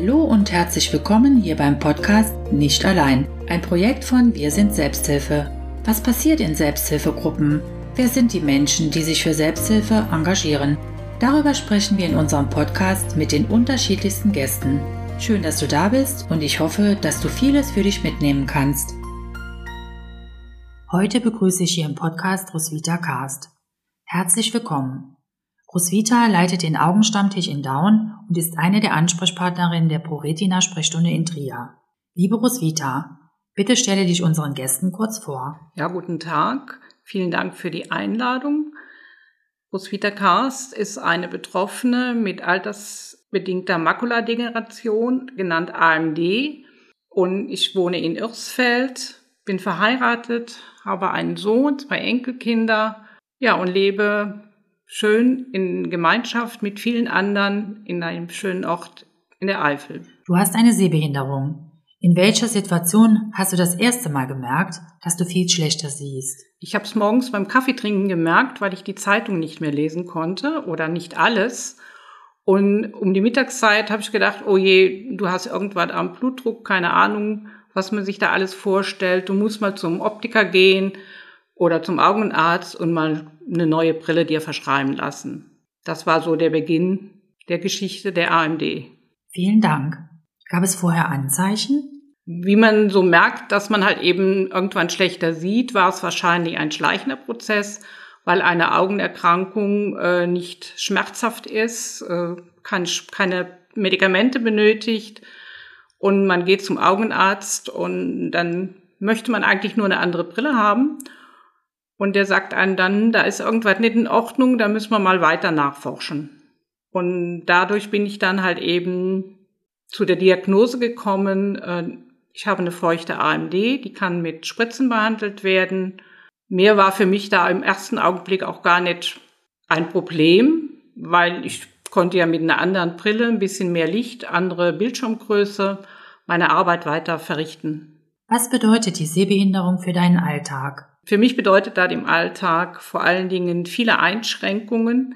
Hallo und herzlich willkommen hier beim Podcast Nicht allein, ein Projekt von Wir sind Selbsthilfe. Was passiert in Selbsthilfegruppen? Wer sind die Menschen, die sich für Selbsthilfe engagieren? Darüber sprechen wir in unserem Podcast mit den unterschiedlichsten Gästen. Schön, dass du da bist und ich hoffe, dass du vieles für dich mitnehmen kannst. Heute begrüße ich hier im Podcast Roswitha Karst. Herzlich willkommen. Roswitha leitet den Augenstammtisch in Daun und ist eine der Ansprechpartnerinnen der ProRetina Sprechstunde in Trier. Liebe Roswitha, bitte stelle dich unseren Gästen kurz vor. Ja, guten Tag. Vielen Dank für die Einladung. Roswitha Karst ist eine Betroffene mit altersbedingter Makuladegeneration, genannt AMD. Und ich wohne in Irsfeld, bin verheiratet, habe einen Sohn, zwei Enkelkinder, ja, und lebe schön in Gemeinschaft mit vielen anderen in einem schönen Ort in der Eifel. Du hast eine Sehbehinderung. In welcher Situation hast du das erste Mal gemerkt, dass du viel schlechter siehst? Ich habe es morgens beim Kaffeetrinken gemerkt, weil ich die Zeitung nicht mehr lesen konnte oder nicht alles. Und um die Mittagszeit habe ich gedacht, oh je, du hast irgendwas am Blutdruck, keine Ahnung, was man sich da alles vorstellt. Du musst mal zum Optiker gehen oder zum Augenarzt und mal eine neue Brille dir verschreiben lassen. Das war so der Beginn der Geschichte der AMD. Vielen Dank. Gab es vorher Anzeichen? Wie man so merkt, dass man halt eben irgendwann schlechter sieht, war es wahrscheinlich ein schleichender Prozess, weil eine Augenerkrankung äh, nicht schmerzhaft ist, äh, kann, keine Medikamente benötigt und man geht zum Augenarzt und dann möchte man eigentlich nur eine andere Brille haben und der sagt einem dann, da ist irgendwas nicht in Ordnung, da müssen wir mal weiter nachforschen. Und dadurch bin ich dann halt eben zu der Diagnose gekommen, äh, ich habe eine feuchte AMD, die kann mit Spritzen behandelt werden. Mehr war für mich da im ersten Augenblick auch gar nicht ein Problem, weil ich konnte ja mit einer anderen Brille, ein bisschen mehr Licht, andere Bildschirmgröße, meine Arbeit weiter verrichten. Was bedeutet die Sehbehinderung für deinen Alltag? Für mich bedeutet das im Alltag vor allen Dingen viele Einschränkungen.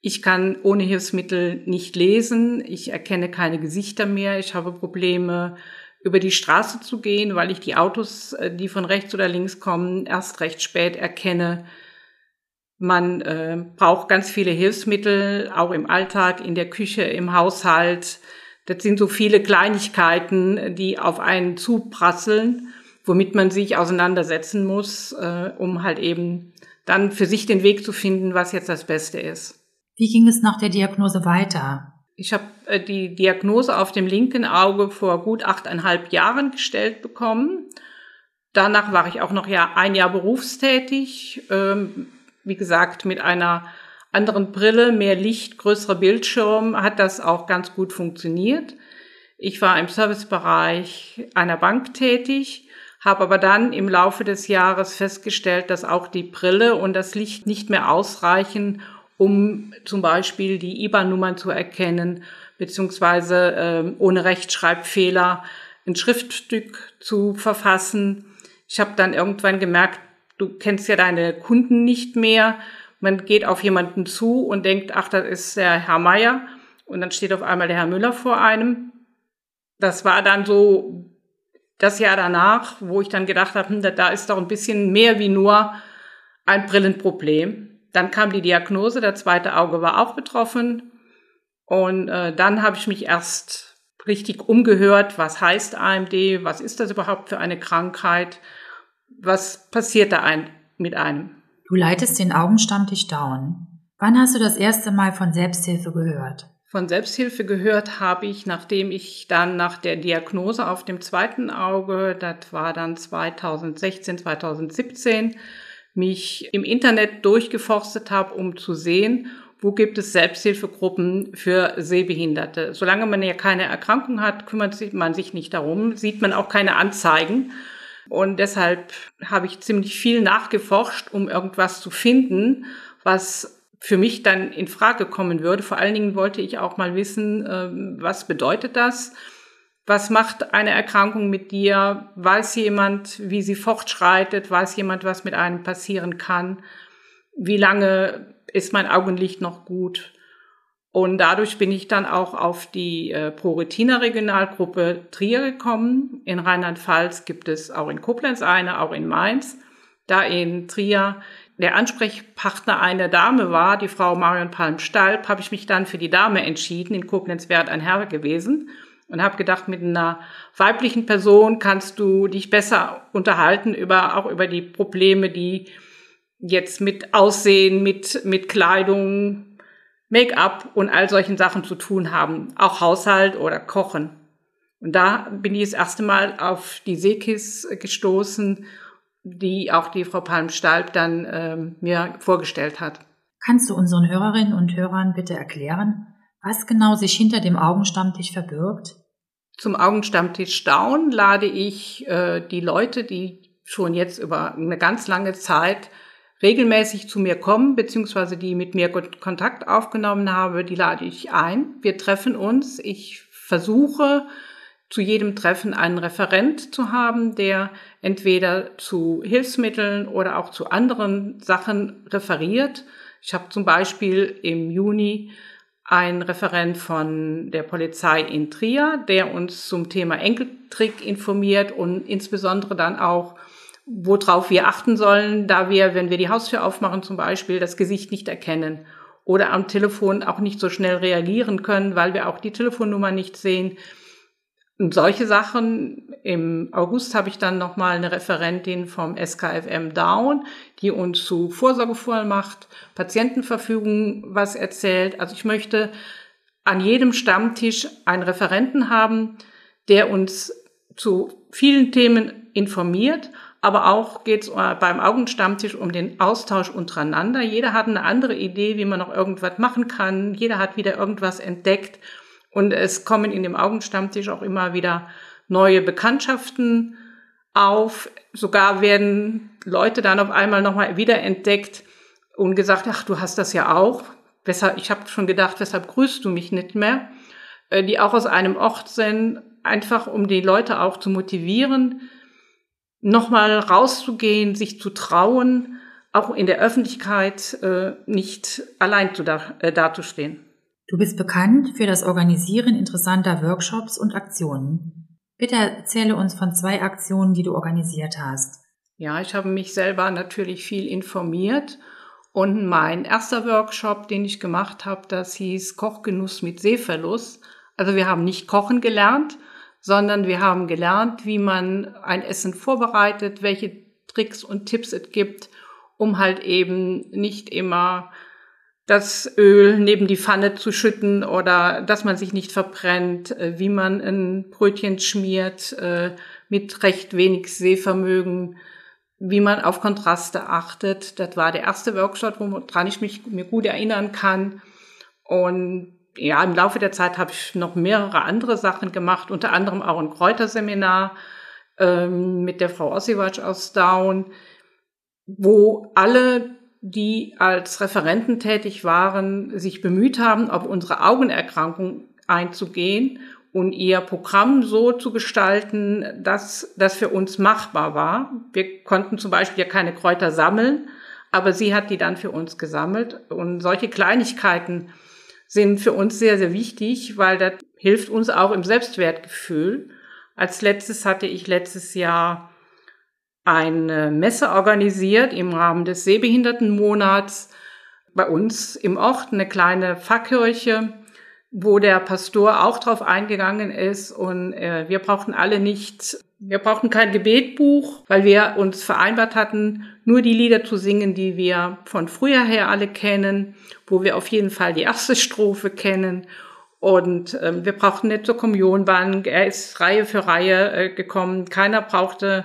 Ich kann ohne Hilfsmittel nicht lesen. Ich erkenne keine Gesichter mehr. Ich habe Probleme, über die Straße zu gehen, weil ich die Autos, äh, die von rechts oder links kommen, erst recht spät erkenne. Man äh, braucht ganz viele Hilfsmittel, auch im Alltag, in der Küche, im Haushalt. Das sind so viele Kleinigkeiten, die auf einen zuprasseln womit man sich auseinandersetzen muss, äh, um halt eben dann für sich den Weg zu finden, was jetzt das Beste ist. Wie ging es nach der Diagnose weiter? Ich habe äh, die Diagnose auf dem linken Auge vor gut achteinhalb Jahren gestellt bekommen. Danach war ich auch noch ja ein Jahr berufstätig. Ähm, wie gesagt, mit einer anderen Brille, mehr Licht, größerer Bildschirm hat das auch ganz gut funktioniert. Ich war im Servicebereich einer Bank tätig habe aber dann im Laufe des Jahres festgestellt, dass auch die Brille und das Licht nicht mehr ausreichen, um zum Beispiel die IBAN-Nummern zu erkennen, beziehungsweise äh, ohne Rechtschreibfehler ein Schriftstück zu verfassen. Ich habe dann irgendwann gemerkt, du kennst ja deine Kunden nicht mehr. Man geht auf jemanden zu und denkt, ach, das ist der Herr Meier. Und dann steht auf einmal der Herr Müller vor einem. Das war dann so das Jahr danach, wo ich dann gedacht habe, hm, da ist doch ein bisschen mehr wie nur ein Brillenproblem. Dann kam die Diagnose, der zweite Auge war auch betroffen. Und äh, dann habe ich mich erst richtig umgehört, was heißt AMD, was ist das überhaupt für eine Krankheit, was passiert da ein, mit einem. Du leitest den Augenstammtisch Down. Wann hast du das erste Mal von Selbsthilfe gehört? Von Selbsthilfe gehört habe ich, nachdem ich dann nach der Diagnose auf dem zweiten Auge, das war dann 2016, 2017, mich im Internet durchgeforstet habe, um zu sehen, wo gibt es Selbsthilfegruppen für Sehbehinderte. Solange man ja keine Erkrankung hat, kümmert man sich nicht darum, sieht man auch keine Anzeigen. Und deshalb habe ich ziemlich viel nachgeforscht, um irgendwas zu finden, was für mich dann in Frage kommen würde. Vor allen Dingen wollte ich auch mal wissen, ähm, was bedeutet das? Was macht eine Erkrankung mit dir? Weiß jemand, wie sie fortschreitet? Weiß jemand, was mit einem passieren kann? Wie lange ist mein Augenlicht noch gut? Und dadurch bin ich dann auch auf die äh, ProRetina Regionalgruppe Trier gekommen. In Rheinland-Pfalz gibt es auch in Koblenz eine, auch in Mainz. Da in Trier der Ansprechpartner eine Dame war, die Frau Marion Palm-Stalb, habe ich mich dann für die Dame entschieden. In Koblenz wäre ein Herr gewesen und habe gedacht, mit einer weiblichen Person kannst du dich besser unterhalten über auch über die Probleme, die jetzt mit Aussehen, mit mit Kleidung, Make-up und all solchen Sachen zu tun haben, auch Haushalt oder Kochen. Und da bin ich das erste Mal auf die Seekis gestoßen, die auch die Frau Palm-Stalb dann ähm, mir vorgestellt hat. Kannst du unseren Hörerinnen und Hörern bitte erklären, was genau sich hinter dem Augenstammtisch verbirgt? Zum Augenstammtisch Down lade ich äh, die Leute, die schon jetzt über eine ganz lange Zeit regelmäßig zu mir kommen, beziehungsweise die mit mir Kontakt aufgenommen habe, die lade ich ein. Wir treffen uns. Ich versuche zu jedem Treffen einen Referent zu haben, der entweder zu Hilfsmitteln oder auch zu anderen Sachen referiert. Ich habe zum Beispiel im Juni ein Referent von der Polizei in Trier, der uns zum Thema Enkeltrick informiert und insbesondere dann auch, worauf wir achten sollen, da wir, wenn wir die Haustür aufmachen zum Beispiel, das Gesicht nicht erkennen oder am Telefon auch nicht so schnell reagieren können, weil wir auch die Telefonnummer nicht sehen. Und solche Sachen. Im August habe ich dann nochmal eine Referentin vom SKFM Down, die uns zu Vorsorgevollmacht, Patientenverfügung was erzählt. Also ich möchte an jedem Stammtisch einen Referenten haben, der uns zu vielen Themen informiert, aber auch geht es beim Augenstammtisch um den Austausch untereinander. Jeder hat eine andere Idee, wie man noch irgendwas machen kann. Jeder hat wieder irgendwas entdeckt. Und es kommen in dem Augenstammtisch auch immer wieder neue Bekanntschaften auf. Sogar werden Leute dann auf einmal nochmal wieder entdeckt und gesagt, ach, du hast das ja auch. Ich habe schon gedacht, weshalb grüßt du mich nicht mehr? Äh, die auch aus einem Ort sind, einfach um die Leute auch zu motivieren, nochmal rauszugehen, sich zu trauen, auch in der Öffentlichkeit äh, nicht allein zu da, äh, dazustehen. Du bist bekannt für das Organisieren interessanter Workshops und Aktionen. Bitte erzähle uns von zwei Aktionen, die du organisiert hast. Ja, ich habe mich selber natürlich viel informiert und mein erster Workshop, den ich gemacht habe, das hieß Kochgenuss mit Sehverlust. Also wir haben nicht kochen gelernt, sondern wir haben gelernt, wie man ein Essen vorbereitet, welche Tricks und Tipps es gibt, um halt eben nicht immer das Öl neben die Pfanne zu schütten oder dass man sich nicht verbrennt, äh, wie man ein Brötchen schmiert äh, mit recht wenig Sehvermögen, wie man auf Kontraste achtet. Das war der erste Workshop, woran ich mich mir gut erinnern kann. Und ja, im Laufe der Zeit habe ich noch mehrere andere Sachen gemacht, unter anderem auch ein Kräuterseminar ähm, mit der Frau Ossiwatsch aus Down, wo alle die als Referenten tätig waren, sich bemüht haben, auf unsere Augenerkrankung einzugehen und ihr Programm so zu gestalten, dass das für uns machbar war. Wir konnten zum Beispiel ja keine Kräuter sammeln, aber sie hat die dann für uns gesammelt. Und solche Kleinigkeiten sind für uns sehr, sehr wichtig, weil das hilft uns auch im Selbstwertgefühl. Als letztes hatte ich letztes Jahr eine Messe organisiert im Rahmen des Sehbehindertenmonats bei uns im Ort, eine kleine Pfarrkirche, wo der Pastor auch drauf eingegangen ist und äh, wir brauchten alle nicht, wir brauchten kein Gebetbuch, weil wir uns vereinbart hatten, nur die Lieder zu singen, die wir von früher her alle kennen, wo wir auf jeden Fall die erste Strophe kennen und ähm, wir brauchten nicht zur Kommunionbank. Er ist Reihe für Reihe äh, gekommen. Keiner brauchte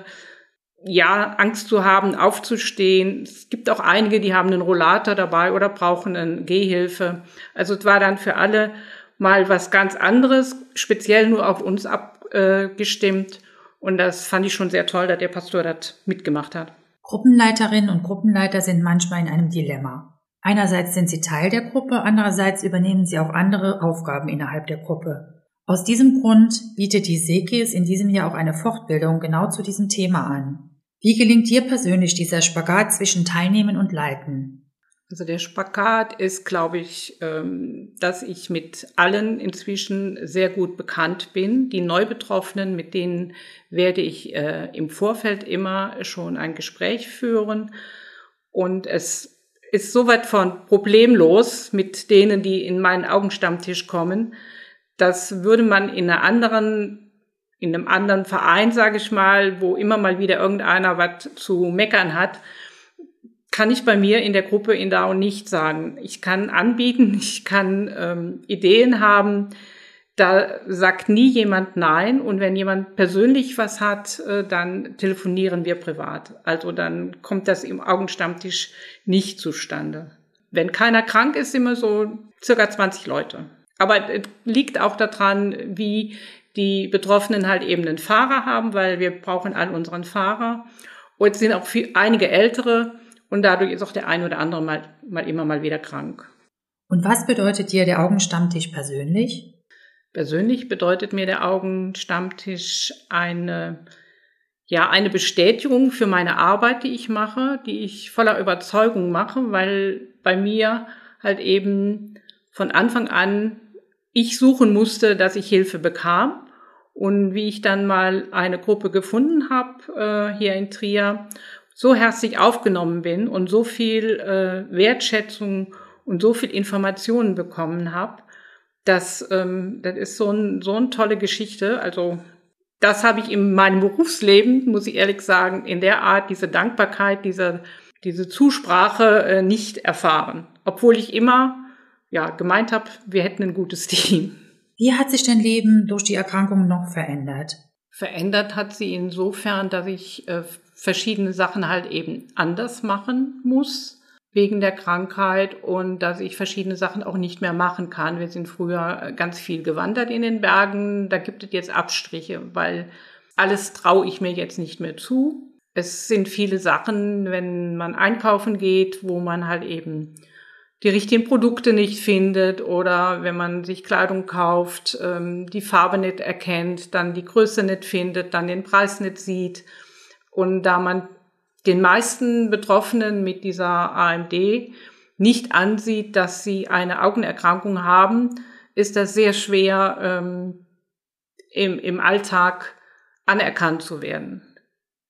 ja, Angst zu haben, aufzustehen. Es gibt auch einige, die haben einen Rollator dabei oder brauchen eine Gehhilfe. Also es war dann für alle mal was ganz anderes, speziell nur auf uns abgestimmt. Und das fand ich schon sehr toll, dass der Pastor das mitgemacht hat. Gruppenleiterinnen und Gruppenleiter sind manchmal in einem Dilemma. Einerseits sind sie Teil der Gruppe, andererseits übernehmen sie auch andere Aufgaben innerhalb der Gruppe. Aus diesem Grund bietet die Sekis in diesem Jahr auch eine Fortbildung genau zu diesem Thema an. Wie gelingt dir persönlich dieser Spagat zwischen Teilnehmen und Leiten? Also der Spagat ist, glaube ich, ähm, dass ich mit allen inzwischen sehr gut bekannt bin. Die Neubetroffenen, mit denen werde ich äh, im Vorfeld immer schon ein Gespräch führen. Und es ist soweit von problemlos mit denen, die in meinen Augenstammtisch kommen. Das würde man in einer anderen, in einem anderen Verein, sage ich mal, wo immer mal wieder irgendeiner was zu meckern hat, kann ich bei mir in der Gruppe in DAO nicht sagen. Ich kann anbieten, ich kann ähm, Ideen haben. Da sagt nie jemand Nein. Und wenn jemand persönlich was hat, äh, dann telefonieren wir privat. Also dann kommt das im Augenstammtisch nicht zustande. Wenn keiner krank ist, immer so circa 20 Leute. Aber es liegt auch daran, wie die Betroffenen halt eben einen Fahrer haben, weil wir brauchen all unseren Fahrer. Und es sind auch viel, einige ältere, und dadurch ist auch der ein oder andere mal, mal immer mal wieder krank. Und was bedeutet dir der Augenstammtisch persönlich? Persönlich bedeutet mir der Augenstammtisch eine, ja, eine Bestätigung für meine Arbeit, die ich mache, die ich voller Überzeugung mache, weil bei mir halt eben von Anfang an ich suchen musste, dass ich Hilfe bekam. Und wie ich dann mal eine Gruppe gefunden habe äh, hier in Trier so herzlich aufgenommen bin und so viel äh, Wertschätzung und so viel Informationen bekommen habe, dass ähm, das ist so, ein, so eine tolle Geschichte. Also das habe ich in meinem Berufsleben, muss ich ehrlich sagen, in der Art, diese Dankbarkeit, diese, diese Zusprache äh, nicht erfahren. Obwohl ich immer ja, gemeint habe, wir hätten ein gutes Team. Wie hat sich dein Leben durch die Erkrankung noch verändert? Verändert hat sie insofern, dass ich äh, verschiedene Sachen halt eben anders machen muss wegen der Krankheit und dass ich verschiedene Sachen auch nicht mehr machen kann. Wir sind früher ganz viel gewandert in den Bergen. Da gibt es jetzt Abstriche, weil alles traue ich mir jetzt nicht mehr zu. Es sind viele Sachen, wenn man einkaufen geht, wo man halt eben die richtigen Produkte nicht findet oder wenn man sich Kleidung kauft, ähm, die Farbe nicht erkennt, dann die Größe nicht findet, dann den Preis nicht sieht. Und da man den meisten Betroffenen mit dieser AMD nicht ansieht, dass sie eine Augenerkrankung haben, ist das sehr schwer ähm, im, im Alltag anerkannt zu werden.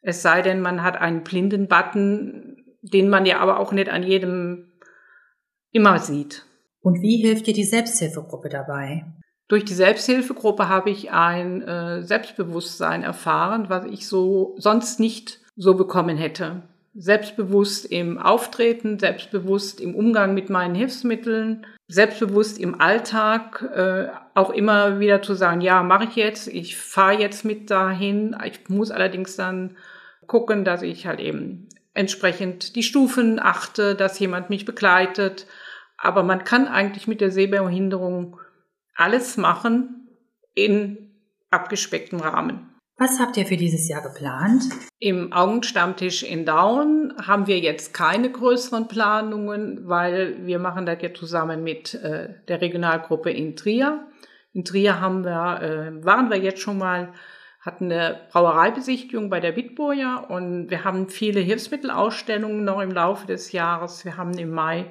Es sei denn, man hat einen blinden Button, den man ja aber auch nicht an jedem immer sieht. Und wie hilft dir die Selbsthilfegruppe dabei? Durch die Selbsthilfegruppe habe ich ein äh, Selbstbewusstsein erfahren, was ich so sonst nicht so bekommen hätte. Selbstbewusst im Auftreten, selbstbewusst im Umgang mit meinen Hilfsmitteln, selbstbewusst im Alltag, äh, auch immer wieder zu sagen, ja, mache ich jetzt, ich fahre jetzt mit dahin. Ich muss allerdings dann gucken, dass ich halt eben entsprechend die Stufen achte, dass jemand mich begleitet. Aber man kann eigentlich mit der Sehbehinderung alles machen in abgespecktem Rahmen. Was habt ihr für dieses Jahr geplant? Im Augenstammtisch in Daun haben wir jetzt keine größeren Planungen, weil wir machen das ja zusammen mit äh, der Regionalgruppe in Trier. In Trier haben wir, äh, waren wir jetzt schon mal, hatten eine Brauereibesichtigung bei der Bitburger und wir haben viele Hilfsmittelausstellungen noch im Laufe des Jahres. Wir haben im Mai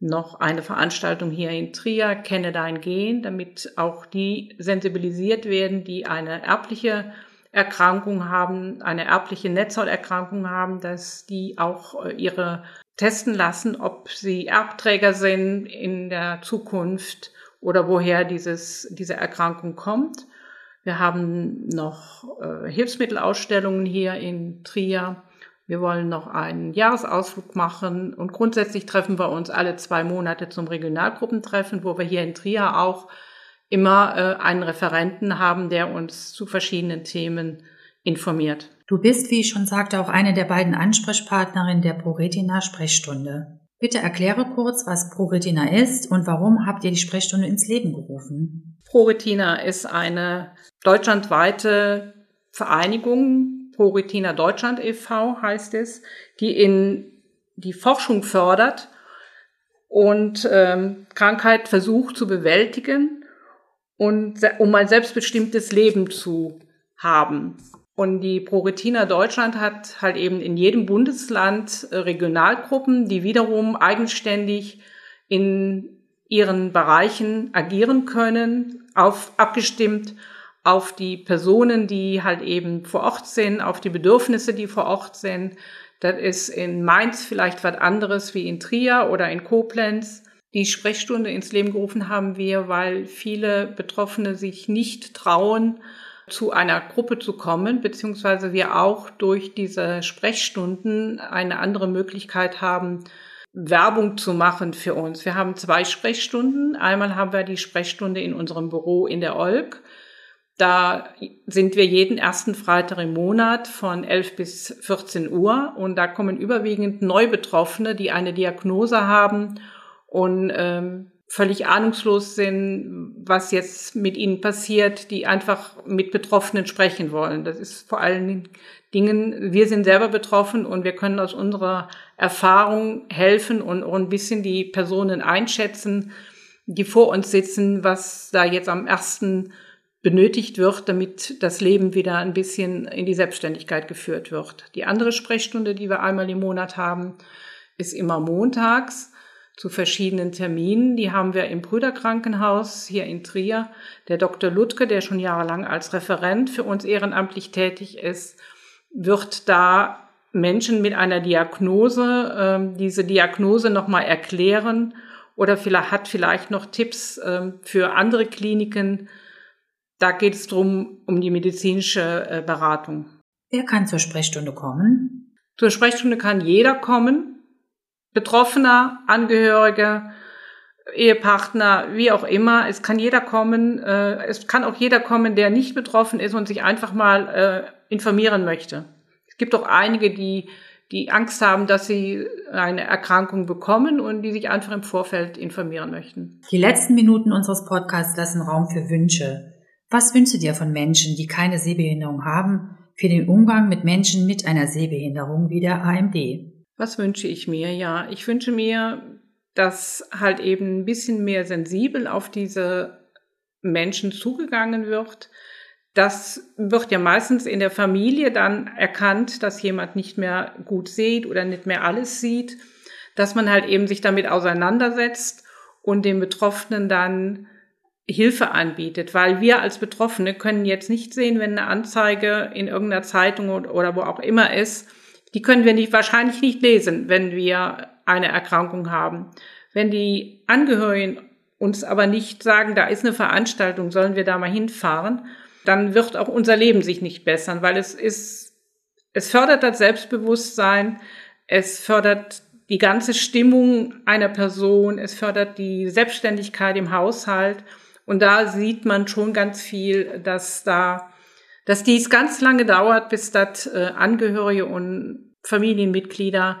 noch eine Veranstaltung hier in Trier, Kenne dein Gen, damit auch die sensibilisiert werden, die eine erbliche Erkrankung haben, eine erbliche Netzhauterkrankung haben, dass die auch äh, ihre testen lassen, ob sie Erbträger sind in der Zukunft oder woher dieses, diese Erkrankung kommt. Wir haben noch äh, Hilfsmittelausstellungen hier in Trier wir wollen noch einen Jahresausflug machen und grundsätzlich treffen wir uns alle zwei Monate zum Regionalgruppentreffen, wo wir hier in Trier auch immer äh, einen Referenten haben, der uns zu verschiedenen Themen informiert. Du bist, wie ich schon sagte, auch eine der beiden Ansprechpartnerinnen der ProRetina Sprechstunde. Bitte erkläre kurz, was ProRetina ist und warum habt ihr die Sprechstunde ins Leben gerufen? ProRetina ist eine deutschlandweite Vereinigung ProRetina Deutschland e.V. heißt es, die in die Forschung fördert und ähm, Krankheit versucht zu bewältigen und um ein selbstbestimmtes Leben zu haben. Und die ProRetina Deutschland hat halt eben in jedem Bundesland äh, Regionalgruppen, die wiederum eigenständig in ihren Bereichen agieren können, auf, abgestimmt auf die Personen, die halt eben vor Ort sind, auf die Bedürfnisse, die vor Ort sind. Das ist in Mainz vielleicht was anderes wie in Trier oder in Koblenz. Die Sprechstunde ins Leben gerufen haben wir, weil viele Betroffene sich nicht trauen, zu einer Gruppe zu kommen, beziehungsweise wir auch durch diese Sprechstunden eine andere Möglichkeit haben, Werbung zu machen für uns. Wir haben zwei Sprechstunden. Einmal haben wir die Sprechstunde in unserem Büro in der Olk. Da sind wir jeden ersten Freitag im Monat von 11 bis 14 Uhr und da kommen überwiegend Neubetroffene, die eine Diagnose haben und ähm, völlig ahnungslos sind, was jetzt mit ihnen passiert, die einfach mit Betroffenen sprechen wollen. Das ist vor allen Dingen, wir sind selber betroffen und wir können aus unserer Erfahrung helfen und, und ein bisschen die Personen einschätzen, die vor uns sitzen, was da jetzt am ersten benötigt wird, damit das Leben wieder ein bisschen in die Selbstständigkeit geführt wird. Die andere Sprechstunde, die wir einmal im Monat haben, ist immer montags zu verschiedenen Terminen. Die haben wir im Brüderkrankenhaus hier in Trier. Der Dr. Ludke, der schon jahrelang als Referent für uns ehrenamtlich tätig ist, wird da Menschen mit einer Diagnose äh, diese Diagnose nochmal erklären oder vielleicht hat vielleicht noch Tipps äh, für andere Kliniken. Da geht es drum um die medizinische äh, Beratung. Wer kann zur Sprechstunde kommen? Zur Sprechstunde kann jeder kommen. Betroffener, Angehörige, Ehepartner, wie auch immer. Es kann jeder kommen. Äh, es kann auch jeder kommen, der nicht betroffen ist und sich einfach mal äh, informieren möchte. Es gibt auch einige, die die Angst haben, dass sie eine Erkrankung bekommen und die sich einfach im Vorfeld informieren möchten. Die letzten Minuten unseres Podcasts lassen Raum für Wünsche. Was wünschst du dir von Menschen, die keine Sehbehinderung haben, für den Umgang mit Menschen mit einer Sehbehinderung wie der AMD? Was wünsche ich mir? Ja, ich wünsche mir, dass halt eben ein bisschen mehr sensibel auf diese Menschen zugegangen wird. Das wird ja meistens in der Familie dann erkannt, dass jemand nicht mehr gut sieht oder nicht mehr alles sieht, dass man halt eben sich damit auseinandersetzt und dem Betroffenen dann Hilfe anbietet, weil wir als Betroffene können jetzt nicht sehen, wenn eine Anzeige in irgendeiner Zeitung oder wo auch immer ist, die können wir nicht, wahrscheinlich nicht lesen, wenn wir eine Erkrankung haben. Wenn die Angehörigen uns aber nicht sagen, da ist eine Veranstaltung, sollen wir da mal hinfahren, dann wird auch unser Leben sich nicht bessern, weil es ist, es fördert das Selbstbewusstsein, es fördert die ganze Stimmung einer Person, es fördert die Selbstständigkeit im Haushalt. Und da sieht man schon ganz viel, dass da dass dies ganz lange dauert, bis das äh, Angehörige und Familienmitglieder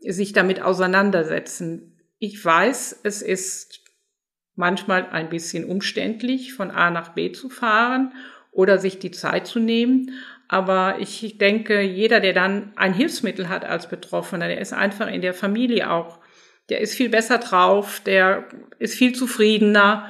sich damit auseinandersetzen. Ich weiß, es ist manchmal ein bisschen umständlich, von A nach B zu fahren oder sich die Zeit zu nehmen. Aber ich denke, jeder, der dann ein Hilfsmittel hat als Betroffener, der ist einfach in der Familie auch, der ist viel besser drauf, der ist viel zufriedener.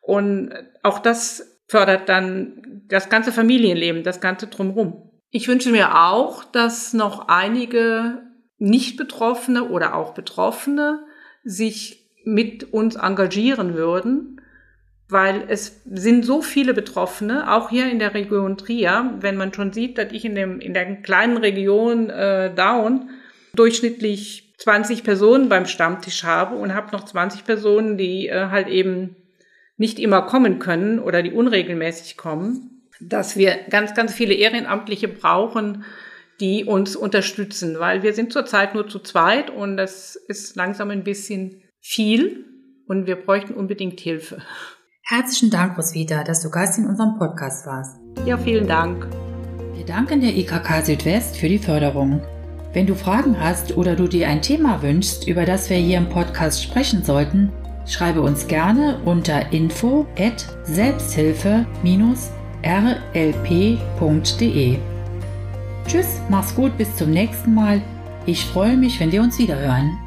Und auch das fördert dann das ganze Familienleben, das ganze drumherum. Ich wünsche mir auch, dass noch einige Nicht-Betroffene oder auch Betroffene sich mit uns engagieren würden, weil es sind so viele Betroffene, auch hier in der Region Trier, wenn man schon sieht, dass ich in, dem, in der kleinen Region äh, Down durchschnittlich 20 Personen beim Stammtisch habe und habe noch 20 Personen, die äh, halt eben nicht immer kommen können oder die unregelmäßig kommen dass wir ganz, ganz viele Ehrenamtliche brauchen, die uns unterstützen, weil wir sind zurzeit nur zu zweit und das ist langsam ein bisschen viel und wir bräuchten unbedingt Hilfe. Herzlichen Dank, Roswitha, dass du Gast in unserem Podcast warst. Ja, vielen Dank. Wir danken der IKK Südwest für die Förderung. Wenn du Fragen hast oder du dir ein Thema wünschst, über das wir hier im Podcast sprechen sollten, schreibe uns gerne unter info at selbsthilfe- rlp.de. Tschüss, mach's gut, bis zum nächsten Mal. Ich freue mich, wenn wir uns wieder hören.